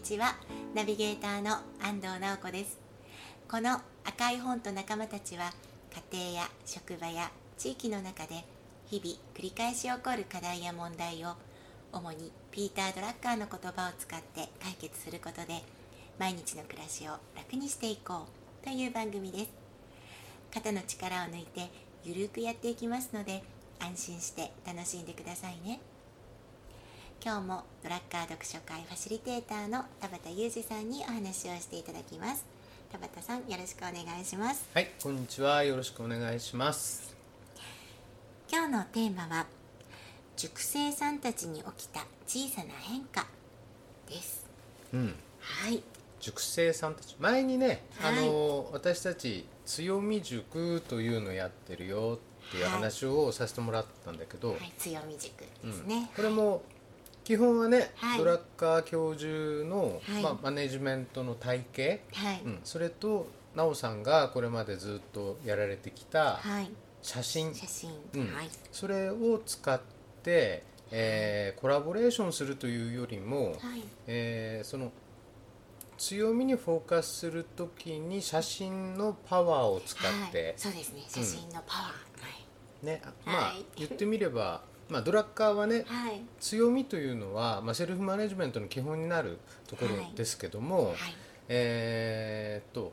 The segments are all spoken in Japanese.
にちは。ナビゲーターの安藤直子です。この赤い本と仲間たちは家庭や職場や地域の中で日々繰り返し起こる課題や問題を主にピーター・ドラッカーの言葉を使って解決することで毎日の暮らしを楽にしていこうという番組です。肩の力を抜いてゆるくやっていきますので安心して楽しんでくださいね。今日もドラッカー読書会ファシリテーターの田畑裕二さんにお話をしていただきます。田畑さんよろしくお願いします。はいこんにちは。よろしくお願いします。今日のテーマは塾生さんたちに起きた小さな変化です。うん。はい。塾生さんたち。前にね、はい。あの私たち強み塾というのやってるよっていう話をさせてもらったんだけど、はい強み塾でうん。すね、これも基本はね、はい。ドラッカー教授の、はい。まあ、マネジメントの体系、はい、うん、それと奈緒さんがこれまでずっとやられてきたはい。写真、写真、うん。はい。それを使って、えーコラボレーションするというよりも、はい。えーその強みにフォーカスするときに写真のパワーを使って、はい、そうですね。写真のパワー、はい。ね。あまあはい。言ってみれば、まあ、ドラッカーはねはい。強みというのは、まあ、セルフマネジメントの基本になるところですけども、はい。えーっと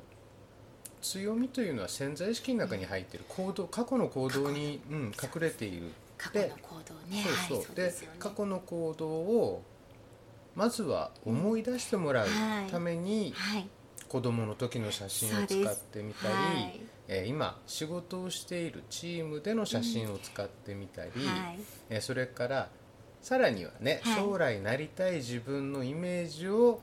強みというのは潜在意識の中に入っている行動過去の行動に、うん、隠れている。過去の行動ね。そうそう、でね。過去の行動をまずは思い出してもらうはい。ために、はい。子供の時の写真を使ってみたり、はいえー今仕事をしているチームでの写真を使ってみたり、はい。えーそれからさらにはね、はい。将来なりたい自分のイメージを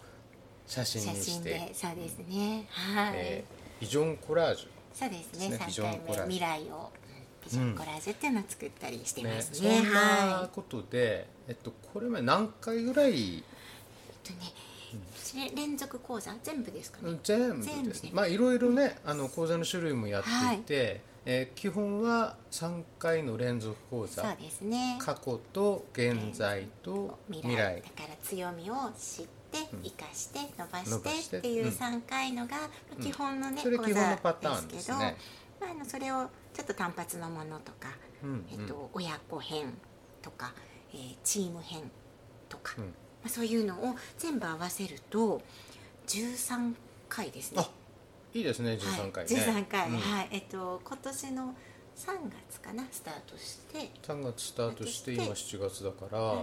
写真写にして、そうですね。はい、えービジョンコラージそうですね。ですねビジ三回目ョンコラージュ。未来をビジョンコラージュっていうのを作ったりしてュ、ねますね。そん。なはい。ことで、えっと、これまで何回ぐらい？えっとね、連続講座？全部ですかね、全部ですね。まあいろいろねあの講座の種類もやっていて、えー基本は3回の連続講座。そうですね。過去と現在と未来。だから強みを知って生かして伸ばしして。てっていううん。3回のがうん。基本のね、それ基講座本のパターンでけど、ですすね。まあ、あのそれをちょっと単発のものとか、うんえっと、親子編とか、えーチーム編とか、うん。まあ、そういうのを全部合わせると13回ですね。あいいですね13回ね、はい、13回、うん。はいえっと今年の3月かなスタートして。3月スタートして今7月だから、はい。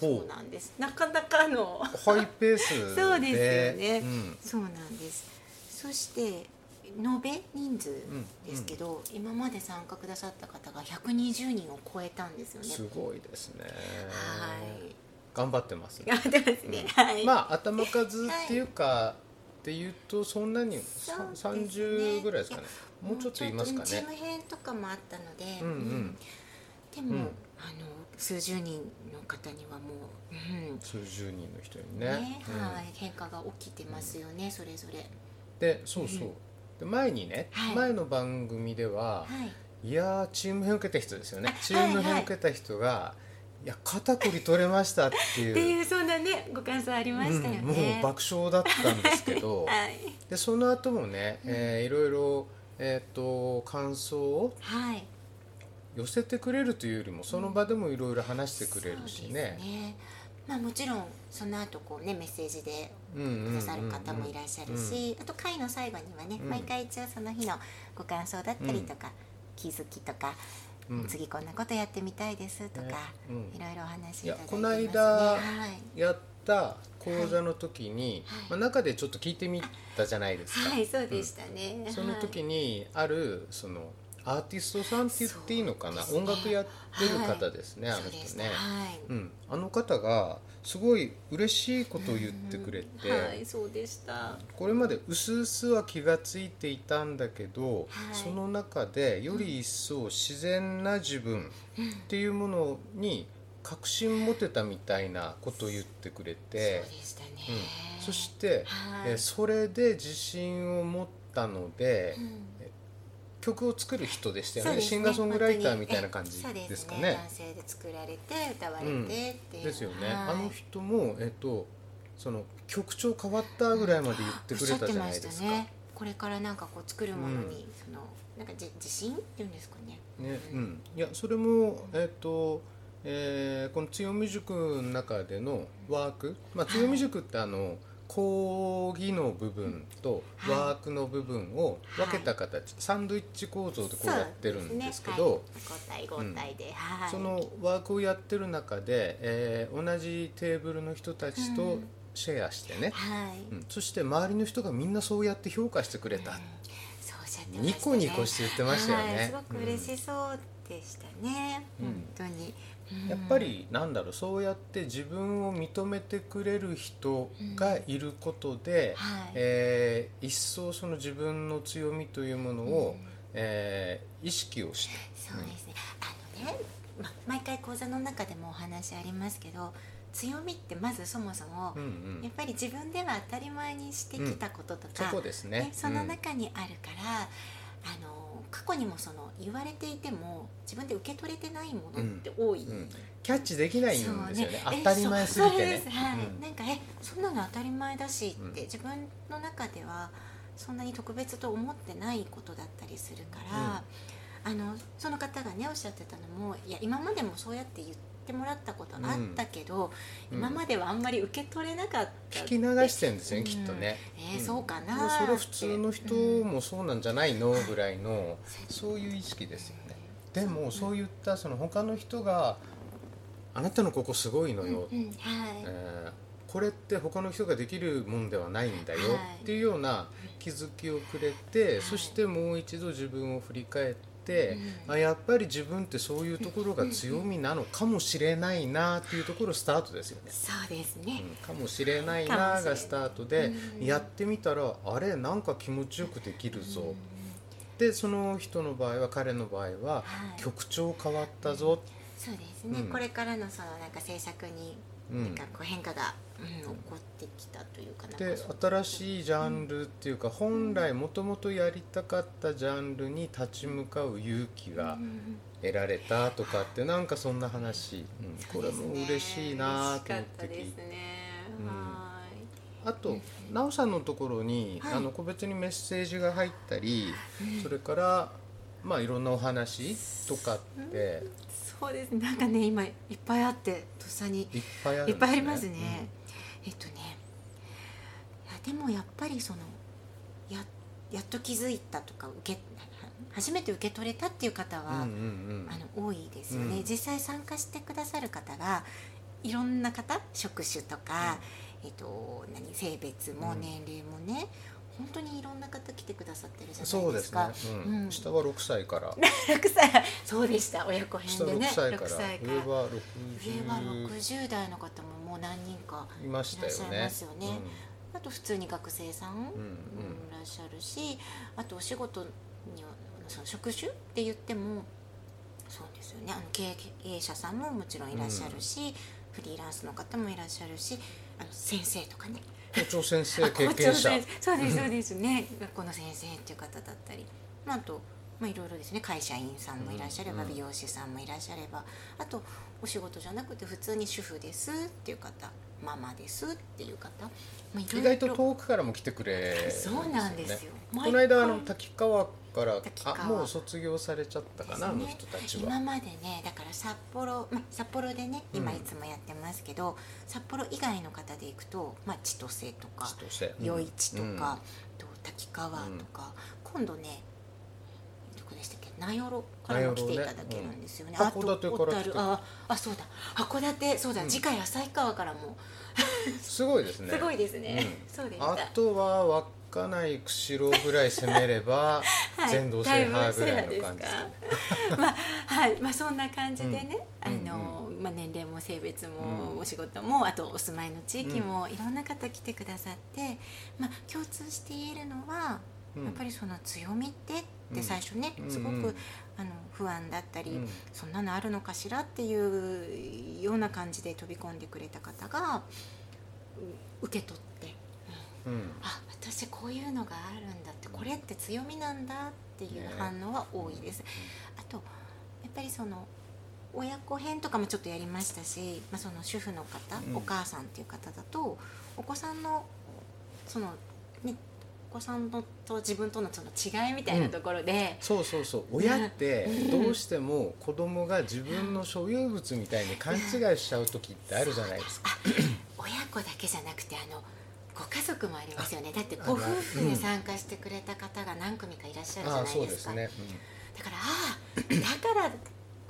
ほそうなんです。なかなかの ハイペースで。そうですよね。うん。そうなんです。そして延べ人数ですけど、今まで参加くださった方が120人を超えたんですよね。すごいですね。はい頑張ってます。頑張ってますね、はい。まあ頭数っていうか、っていうとそんなにさそうですね。30ぐらいですかね。もうちょっといますかね。チーム編とかもあったので、うんうん。でも、うん。あの数十人の方にはもう、うん。数十人の人にね。ねうん。はい。変化が起きてますよね、それぞれ。でそうそう、で前にね、はい。前の番組では、はい。いやーチーム編受けた人ですよね。あチーム編受けた人が、いや肩こり取れましたっていう。っていうそんなねご感想ありましたよね、うん、もう爆笑だったんですけど。はい。でその後もね、えーいろいろ、えー、と感想をはい。寄せてくれるというよりもその場でもいろいろ話してくれるしね。ですね。まあもちろんその後こうねメッセージでうんうんうんうん。くださる方もいらっしゃるし、あと回の最後にはね、うん。毎回一応その日のご感想だったりとか、気づきとか、うん次こんなことやってみたいですとか、いろいろお話いただいてますね。この間はい。やった講座の時に、はい。まあ、中でちょっと聞いてみたじゃないですか、はい、そうでしたね。その時にあるそのアーティストさんって言っていいのかな、ね。音楽やってる方ですね、はい。あの人ね、はい。うん、あの方がすごい嬉しいことを言ってくれて、はい、そうでした。これまで薄々は気がついていたんだけど、はい。その中でより一層自然な自分っていうものに確信持てたみたいなことを言ってくれて。そうん、そして、はい。えーそれで自信を持ったので、うん曲を作る人でしたよね。ね。シンガーソングライターみたいな感じですかね。男性で作られて歌われてっていう、ですよね、はい。あの人もえっとその曲調変わったぐらいまで言ってくれたじゃないですか、ね。これからなんかこう作るものに、そのなんかじ自信っていうんですかね。ねうん、いやそれもえっ、と、えーこの強み塾の中でのワーク、まあ、強み塾ってあの、講義の部分とはい。ワークの部分を分けた形、サンドイッチ構造でこうやってるんですけどそのワークをやってる中で、えー同じテーブルの人たちとうん。シェアしてね、はい、うん。そして周りの人がみんなそうやって評価してくれた、そうおっしゃってましたね。ニコニコして言ってましたよね。はい、すごく嬉しそうでしたね、うん。本当に、うんやっぱりなんだろうそうやって自分を認めてくれる人がいることで、はい。えー一層その自分の強みというものを、うん。えー意識をして。そうですね、あのね、ま、毎回講座の中でもお話ありますけど強みってまずそもそも、うんうん。やっぱり自分では当たり前にしてきたこととそか、こですね。ねその中にあるから、あの過去にもその言われていても自分で受け取れてないものって多い、うん。うんキャッチできないんですよね。そうえ当たり前すぎてね。です。はい、うん。なんかえそんなの当たり前だしって、うん。自分の中ではそんなに特別と思ってないことだったりするから、あのその方がねおっしゃってたのもいや今までもそうやって言ってもらったことあったけど、うん。今まではあんまり受け取れなかった聞き流してるんですよね、きっとね、えーそうかなそれ普通の人うんもそうなんじゃないのぐらいのそういう意識ですよね。でもそういったその他の人があなたのここすごいのよ、うんはい、えーこれって他の人ができるもんではないんだよはいっていうような気づきをくれて、そしてもう一度自分を振り返って、うんあやっぱり自分ってそういうところが強みなのかもしれないなっていうところスタートですよね。そうですね、うんかもしれないながスタートでうんやってみたらあれなんか気持ちよくできるぞ。うんでその人の場合は彼の場合ははい。曲調変わったぞ。そうですね、うん。これからのそのなんか制作にうんなんかこう変化が、うん起こってきたというかなで新しいジャンルっていうか本来もともとやりたかったジャンルに立ち向かう勇気がうん得られたとかってなんかそんな話、うんこれも嬉しいなと思って聞いて。あと奈緒さんのところに、はい。あの個別にメッセージが入ったり、うん。それからまあいろんなお話とかって。いそうですね。なんかね今いっぱいあってとっさに。いっぱいありますね、えっとねいやでもやっぱりそのややっと気づいたとか受け初めて受け取れたっていう方は、うんうんうん。あの多いですよね、うん。実際参加してくださる方がいろんな方職種とか、えっと、何性別もうん。年齢もね、本当にいろんな方来てくださってるじゃそないうでか。ですすね、うん。うん。下は6歳から。6歳。そうでした。親子下6編でね。歳から。6歳から。上は上は60 60代の方ももう何人かいらっしゃいねますよね。あと普通に学生さん、うんうん。いらっしゃるしあとお仕事にはその職種って言ってもそうですよね。あの経営者さんももちろんいらっしゃるし、フリーランスの方もいらっしゃるしあの先生とかね校長先生あ経験者。そうですそうです。ね。学校の先生っていう方だったり、まあ、あとまあいろいろですね。会社員さんもいらっしゃれば、うん。美容師さんもいらっしゃれば。あとお仕事じゃなくて普通に主婦ですっていう方ママですっていう方、まあ、意外と遠くからも来てくれね。そうなんですよ。この間あの滝川からあもう卒業されちゃったかな、ね。の人たちは。今までねだから札幌、まあ、札幌でね今うん。いつもやってますけど、札幌以外の方で行くと、まあ、千歳とか余市とうん。か、と滝川とか、今度ねどこでしたっけ名寄からも来ていただけるんですよね。ねうんあと小樽。ああそうだ。函館そうだ、うん。次回旭川からも。すごいですね。すごいですね、うん。そうでした。あとは稚内釧路ぐらい攻めれば はい全道制覇ぐらいの感じですかまあはいまあそんな感じでね、うんあのまあ年齢も性別うもん。お仕事もあとお住まいの地域もいろんな方来てくださって、まあ共通して言えるのは、うん。やっぱりその強みってっうん。て最初ね、うんすごく、うんあの不安だったり、うん。そんなのあるのかしらっていうような感じで飛び込んでくれた方がう受け取って、うん。あ私こういうのがあるんだってこれって強みなんだっていう反応は多いです、あとやっぱりその親子編とかもちょっとやりましたし、まあ、その主婦の方、うん。お母さんっていう方だとお子さんのそのねお子さんのと自分とのその違いみたいなところで、そうそうそう。親ってどうしても子供が自分の所有物みたいに勘違いしちゃう時ってあるじゃないですか。親子だけじゃなくてあのご家族もありますよね。だってあご夫婦で参加してくれた方が何組かいらっしゃるじゃないでか。そうですすね。だからああだから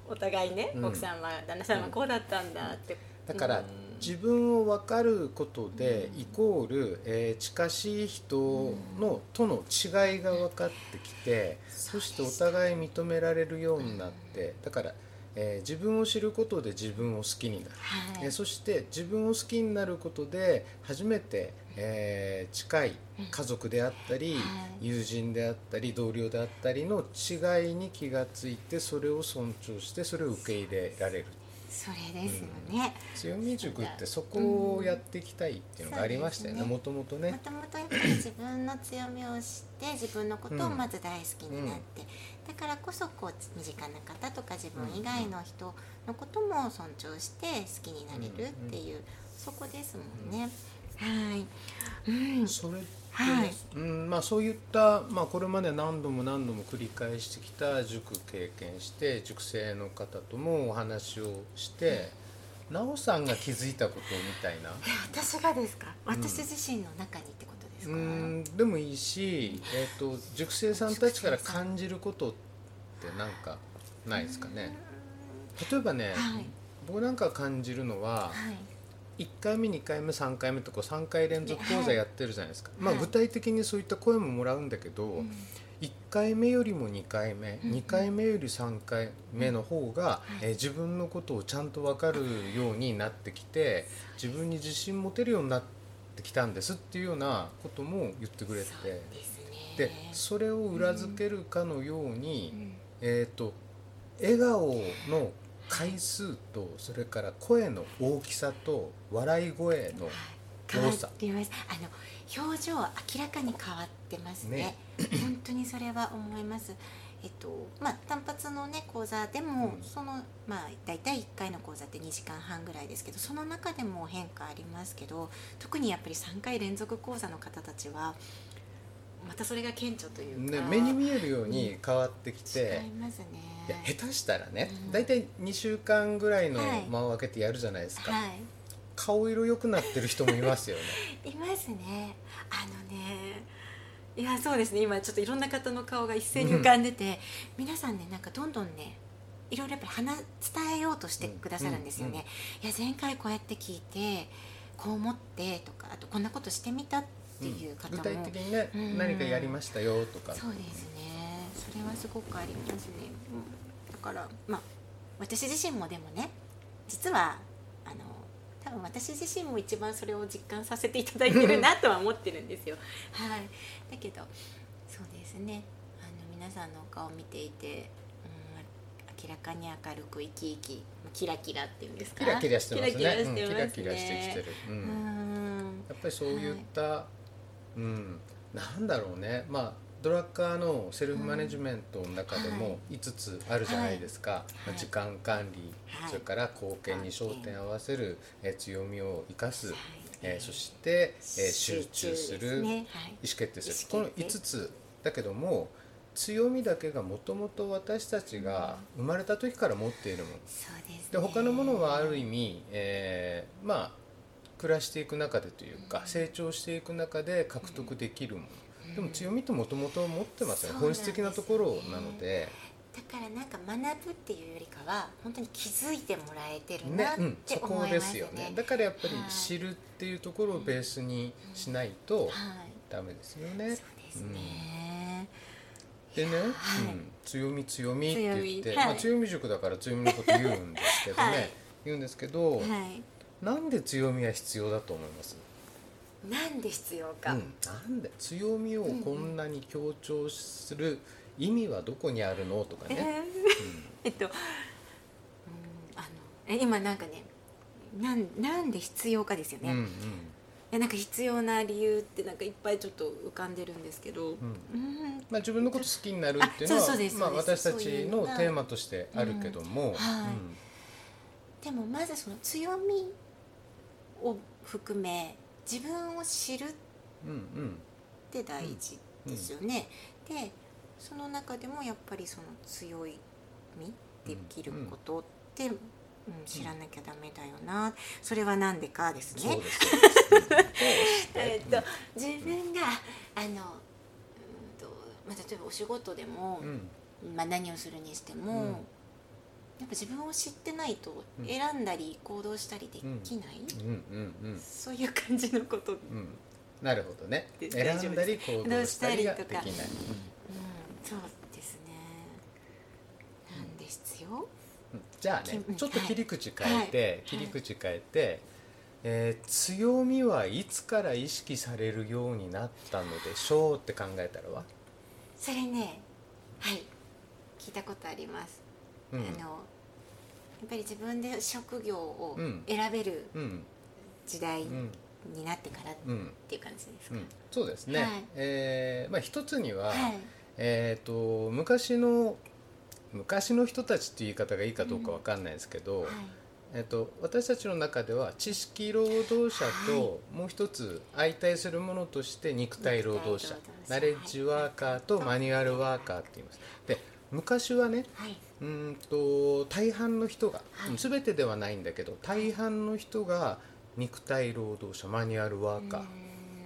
お互いね、うん。奥さんは旦那さんはこうだったんだって、だからうん自分を分かることでイコール、えー近しい人のとの違いが分かってきてそしてお互い認められるようになってだから、えー自分を知ることで自分を好きになる。はい。えーそして自分を好きになることで初めて、えー近い家族であったり、はい。友人であったり同僚であったりの違いに気がついてそれを尊重してそれを受け入れられる。それですよね、強み塾ってそこをやっていきたいっていうのがありましたよね。うんもともともね。ともとやっぱり自分の強みを知って自分のことをまず大好きになって、だからこそこう身近な方とか自分以外の人のことも尊重して好きになれるっていう、そこですもんね。はい、うん、それはい。うんまあ、そういった、まあ、これまで何度も何度も繰り返してきた塾経験して塾生の方ともお話をして奈緒さんが気づいたことみたいな。え私がですか？私自身の中にってことですうか、んでもいいし、えー、と塾生さんたちから感じることって何かないですかね？例えばね、はい。僕なんか感じるのははい1回目2回目3回目とか3回連続講座やってるじゃないですか、まあ、はい。具体的にそういった声ももらうんだけど、うん。1回目よりも2回目、うん。2回目より3回目の方が、えー自分のことをちゃんと分かるようになってきて自分に自信持てるようになってきたんですっていうようなことも言ってくれてですね。でそれを裏付けるかのように、うん。えー、と笑顔の回数とそれから声の大きさと笑い声の多さ。あの表情は明らかに変わってますね。本当にそれは思います。えっとまあ単発のね講座でも、うん。そのまあ大体1回の講座って2時間半ぐらいですけどその中でも変化ありますけど特にやっぱり3回連続講座の方たちはまたそれが顕著というか、ね、目に見えるように変わってきて、違いますねいや下手したらね、うん。大体2週間ぐらいのはい。間を空けてやるじゃないですか、はい。顔色良くなってる人もいますよね。いますね。あのねいやそうですね。今ちょっといろんな方の顔が一斉に浮かんでて、皆さんねなんかどんどんねいろいろやっぱり話伝えようとしてくださるんですよね、いや前回こうやって聞いてこう思ってとかあとこんなことしてみたっていう方も、具体的にね、うん。何かやりましたよとか。そうですね。それはすごくありますね、うんだからまあ私自身もでもね実はあの多分私自身も一番それを実感させていただいてるなとは思ってるんですよ。はい。だけどそうですね。あの皆さんのお顔を見ていて、うん、明らかに明るく生き生きキラキラっていうんですか？キラキラしてますね。キラキラしてますね、うん、キラキラしてきてる、ううん。んやっぱりそういった、うんなんだろうね。まあドラッカーのセルフマネジメントの中でも5つあるじゃないですか、まあ時間管理、はい。それから貢献に焦点を合わせる、えー強みを生かす、はい。えーそして、えー集中す集る、ねはい。意思決定する。意この思決定。5つだけども強みだけがもともと私たちが生まれた時から持っているもの。そうですね。で他のものはある意味、えーまあ暮らしていく中でというか成長していく中で獲得できるもの、でも強みってもともと持ってますよね。本質的なところなので。だからなんか学ぶっていうよりかは本当に気づいてもらえてるねなっうん、そて思いますね。こですよね。だからやっぱりはい知るっていうところをベースにしないとはい、ダメですよそうね。ですね。でね、はい。うん、強み強みって言って強み。はい。まあ、強み塾だから強みのこと言うんですけどね、はい。言うんですけど、はい。なんで強みは必要だと思います？なんで必要か。うん、なんで強みをこんなに強調する意味はどこにあるのとかえー。ね、えっと、うん、あのえ今なんかね、なんなんで必要かですよね。うんうん。いやなんか必要な理由ってなんかいっぱいちょっと浮かんでるんですけど、うん。うん。まあ、自分のこと好きになるっていうのはまあ、私たちのテーマとしてあるけども、うん。はい。でもまずその強みを含め自分を知るって大事ですよね、でその中でもやっぱりその強いみできることって、うん。知らなきゃダメだよな。それは何でか ですね。えっと自分があのうんと、まあ、例えばお仕事でも、うん。まあ、何をするにしても、うんやっぱ自分を知ってないとうん。選んだり行動したりできない、うん。うんうんそういう感じのこと、うん、うん。なるほどね。で選んだり行動したりができない。どうしたりそうですね。なんで必要？うん。じゃあねきちょっと切り口変えて、はい。切り口変えて、えー強みはいつから意識されるようになったのでしょうって考えたらは、それねはい。聞いたことあります、うん。あのやっぱり自分で職業をうん。選べるうん。時代うん。になってからっうん。ていう感じですか、うん、そうですね、はい。えーまあ、一つには、はい。えー、と昔の昔の人たちっていう言い方がいいかどうかわかんないですけど、はい。えー、と私たちの中では知識労働者ともう一つ相対するものとして肉体労働者肉体労働者。ナレッジワーカーとマニュアルワーカーって言います。で昔はねはい、うーんと大半の人が、はい。全てではないんだけど大半の人が肉体労働者マニュアルワーカー、う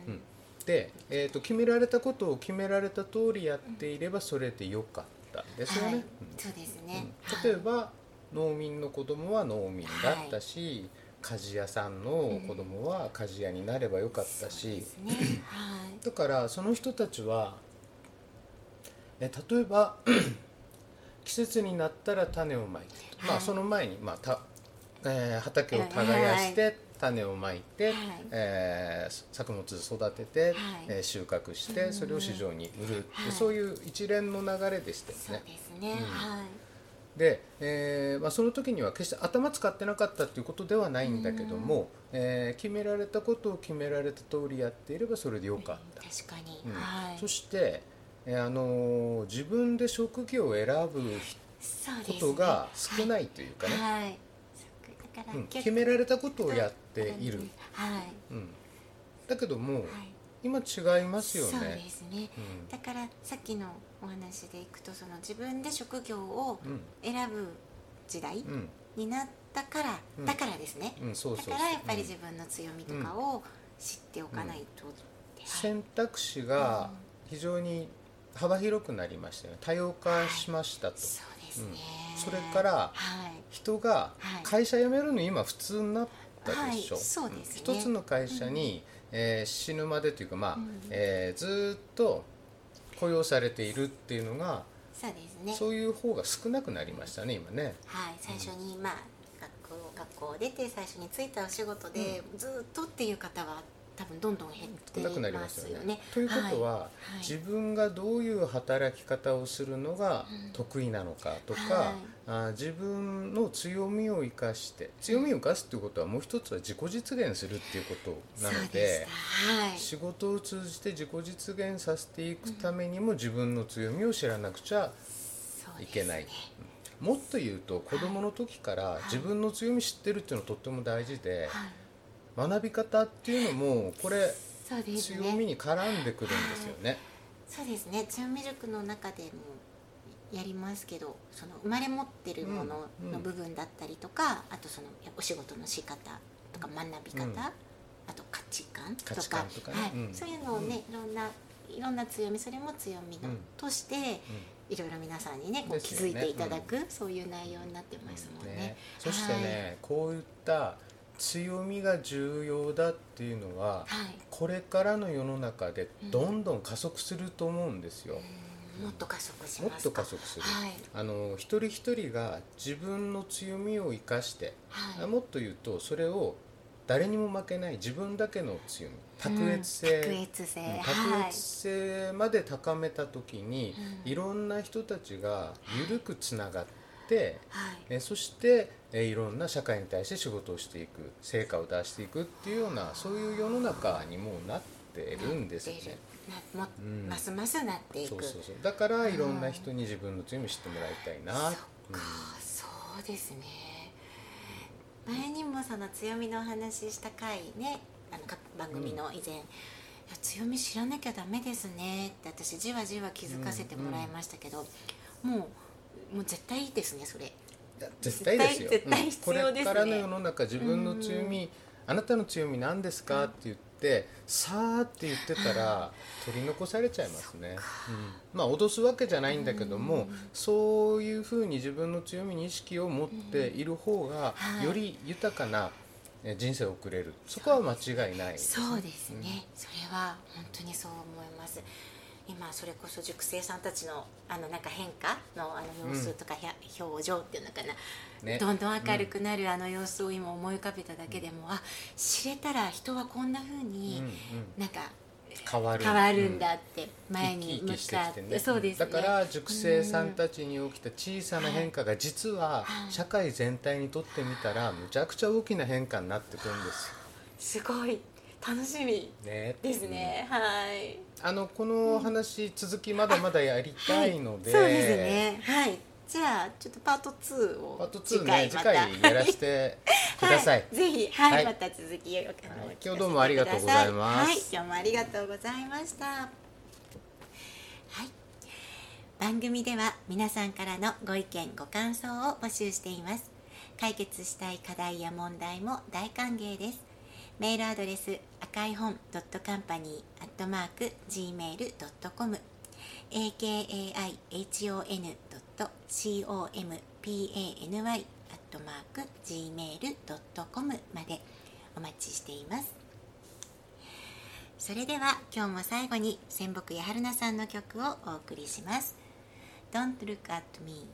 ー。んうん。で、えー、と決められたことを決められた通りやっていればそれでよかったですよね。はい。うん。そうですうん。ね、例えば農民の子供は農民だったし、鍛冶屋さんの子供は鍛冶屋になればよかったし。で、すね。はい。だからその人たちはえ例えば季節になったら種をまいて、まはい。あその前に、まあたえー畑を耕して種をまいて、はい。えー作物育てて、はい。えー収穫してうん。それを市場に売る、はい。そういう一連の流れでしたよね。でえーまあ、その時には決して頭使ってなかったっていうことではないんだけども、えー決められたことを決められた通りやっていればそれでよかった。確かに、うん。はい。そして、えーあのー自分で職業を選ぶことが少ないというかね、はい、はいそだから、うん、結決められたことをやっている、はい、うん、だけども、はい、今違いますよそうねで。すね。うん。だからさっきのお話でいくとその自分で職業をうん。選ぶ時代うん。になったから、うん。だからですね、うん、そうそうだからやっぱりうん自分の強みとかを知っておかないと選択肢が非常に幅広くなりましたよね。多様化しましたと、そうですね、うん。それからはい。人がはい。会社辞めるの今普通になったでしょ、はい。そうですね。一つの会社に、えー死ぬまでというか、まあうん。えーずーっと雇用されているっていうのがそうですね。そういう方が少なくなりましたね今ね。はい、最初に、まあ学校学校を出て最初に就いたお仕事で、ずっとっていう方は多分どんどん減って少なくなりまますよね。すよね。ということは、い。自分がどういう働き方をするのがうん。得意なのかとか、はい。あー自分の強みを生かして強みを生かすっていうことはもう一つは自己実現するっていうことなのではい、仕事を通じて自己実現させていくためにも自分の強みを知らなくちゃいけない。ね、もっと言うと子供の時から自分の強み知ってるっていうのはとっても大事ではい、学び方っていうのもこれそうです強みね。に絡んでくるんですよね。そうですね。強み塾の中でもやりますけど、その生まれ持ってるものうんうん。の部分だったりとか、あとそのお仕事の仕方とか学び方、うん。あと価値観とかはい。うん。そういうのをね、いろんないろんな強みそれも強みの、うん。としていろいろ皆さんにねこう気づいていただく、そういう内容になってますもんね。ね。そしてね、こういった強みが重要だっていうのははい、これからの世の中でどんどん加速すると思うんですよ。もっと加速しもっと加速する。はい。あの一人一人が自分の強みを生かして、はい。もっと言うとそれを誰にも負けない自分だけの強み。卓越性、うん。卓越性、うん。越性まで高めた時に、うん。いろんな人たちが緩くつながってて、はい。えそして、えいろんな社会に対して仕事をしていく成果を出していくっていうようなそういう世の中にもうなってるんですよね。ますますなっていく。そうそうそう。だからいろんな人に自分の強み知ってもらいたいな、そっか、そうですね。前にもその強みのお話しした回ねあの各番組の以前、いや強み知らなきゃダメですねって私じわじわ気づかせてもらいましたけど、もうもう絶対いいですねそれ。絶対ですよ。絶対絶対必要ですね。うん。これからの世の中自分の強み、あなたの強み何ですか？って言ってさあって言ってたら取り残されちゃいますね、うん。まあ脅すわけじゃないんだけども、そういうふうに自分の強みに意識を持っている方が、はい。より豊かなえ人生を送れる。そこは間違いないそうですね、それは本当にそう思います今それこそ塾生さんたちのあのなんか変化のあの様子とか、ひゃ表情っていうのかな、ね。どんどん明るくなるあの様子を今思い浮かべただけでも、あ知れたら人はこんな風に、うんうん。なんか変わる。変わるんだって、前に向かってきてね。そうですね。だから塾生さんたちに起きた小さな変化が実ははい。社会全体にとってみたらむちゃくちゃ大きな変化になってくるんですすごい楽しみですね、はい。あのこの話続きまだまだやりたいので、そうですね。はい。じゃあちょっとパート2をパート2ね次回やらせて ください、はぜひ、はい、はい。また続きを、はい。今日どうもありがとうございます。はい、今日もありがとうございました。はい。番組では皆さんからのご意見ご感想を募集しています。解決したい課題や問題も大歓迎です。メールアドレス赤い本ドットカンパニーアットマーク gmail ドットコム akaihon ドット company アットマーク gmail ドットコムまでお待ちしています。それでは今日も最後に仙北や春菜さんの曲をお送りします。Don't look at me